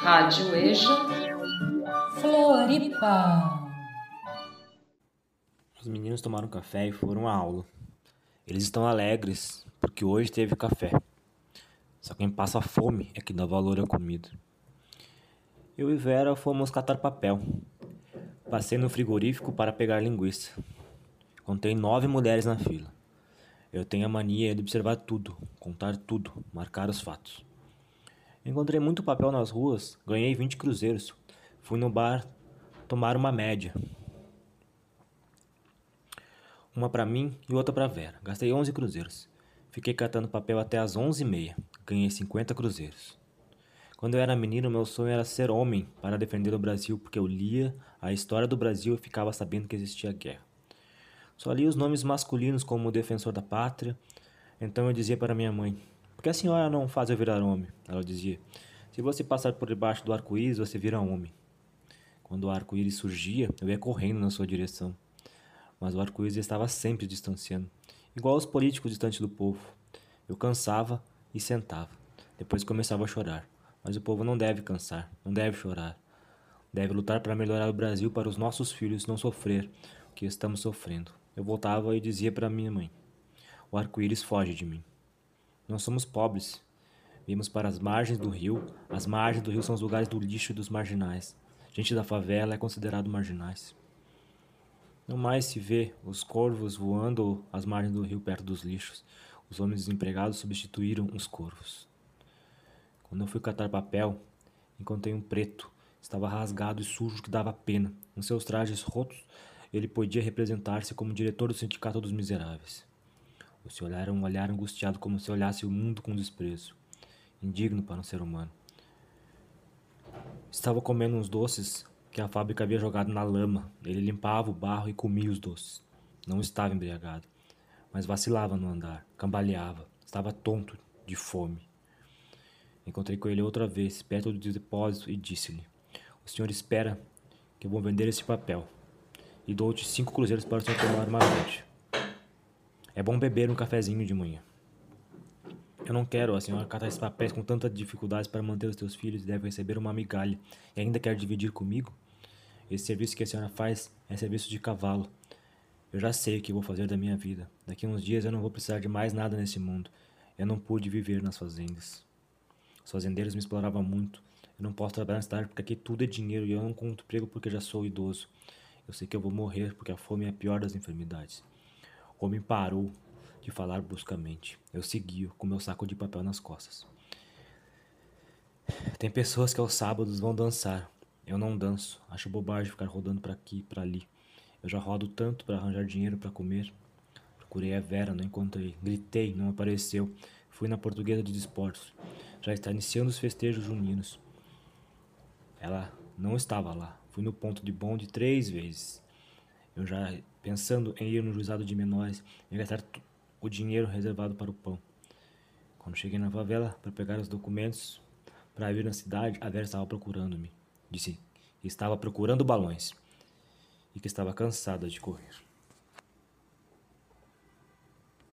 Rádio EJA Floripa. Os meninos tomaram café e foram à aula. Eles estão alegres porque hoje teve café. Só quem passa fome é que dá valor à comida. Eu e Vera fomos catar papel. Passei no frigorífico para pegar linguiça. Contei nove mulheres na fila. Eu tenho a mania de observar tudo, contar tudo, marcar os fatos. Encontrei muito papel nas ruas, ganhei 20 cruzeiros. Fui no bar tomar uma média. Uma para mim e outra para Vera. Gastei 11 cruzeiros. Fiquei catando papel até as 11h30. Ganhei 50 cruzeiros. Quando eu era menino, meu sonho era ser homem para defender o Brasil, porque eu lia a história do Brasil e ficava sabendo que existia guerra. Só lia os nomes masculinos como defensor da pátria. Então eu dizia para minha mãe: por que a senhora não faz eu virar homem? Ela dizia. Se você passar por debaixo do arco-íris, você vira homem. Quando o arco-íris surgia, eu ia correndo na sua direção. Mas o arco-íris estava sempre distanciando, igual os políticos distantes do povo. Eu cansava e sentava. Depois começava a chorar. Mas o povo não deve cansar, não deve chorar. Deve lutar para melhorar o Brasil para os nossos filhos não sofrer o que estamos sofrendo. Eu voltava e dizia para minha mãe: O arco-íris foge de mim. Nós somos pobres. Vimos para as margens do rio. As margens do rio são os lugares do lixo e dos marginais. Gente da favela é considerado marginais. Não mais se vê os corvos voando às margens do rio perto dos lixos. Os homens desempregados substituíram os corvos. Quando eu fui catar papel, encontrei um preto. Estava rasgado e sujo que dava pena. Em seus trajes rotos, ele podia representar-se como diretor do Sindicato dos Miseráveis. O seu olhar era um olhar angustiado, como se olhasse o mundo com desprezo, indigno para um ser humano. Estava comendo uns doces que a fábrica havia jogado na lama. Ele limpava o barro e comia os doces. Não estava embriagado, mas vacilava no andar, cambaleava, estava tonto de fome. Encontrei com ele outra vez, perto do depósito, e disse-lhe: O senhor espera que eu vou vender esse papel, e dou-te cinco cruzeiros para o senhor tomar uma média. É bom beber um cafezinho de manhã. Eu não quero, a senhora catar esses papéis com tanta dificuldade para manter os teus filhos e deve receber uma migalha e ainda quer dividir comigo? Esse serviço que a senhora faz é serviço de cavalo. Eu já sei o que vou fazer da minha vida. Daqui a uns dias eu não vou precisar de mais nada nesse mundo. Eu não pude viver nas fazendas. Os fazendeiros me exploravam muito. Eu não posso trabalhar na cidade porque aqui tudo é dinheiro e eu não conto emprego porque já sou idoso. Eu sei que eu vou morrer porque a fome é a pior das enfermidades. O homem parou de falar bruscamente. Eu segui com meu saco de papel nas costas. Tem pessoas que aos sábados vão dançar. Eu não danço. Acho bobagem ficar rodando para aqui e para ali. Eu já rodo tanto para arranjar dinheiro para comer. Procurei a Vera, não encontrei. Gritei, não apareceu. Fui na portuguesa de desportos. Já está iniciando os festejos juninos. Ela não estava lá. Fui no ponto de bonde três vezes. Eu já pensando em ir no juizado de menores e gastar o dinheiro reservado para o pão. Quando cheguei na favela para pegar os documentos para vir na cidade, a Vera estava procurando-me. Disse que estava procurando balões e que estava cansada de correr.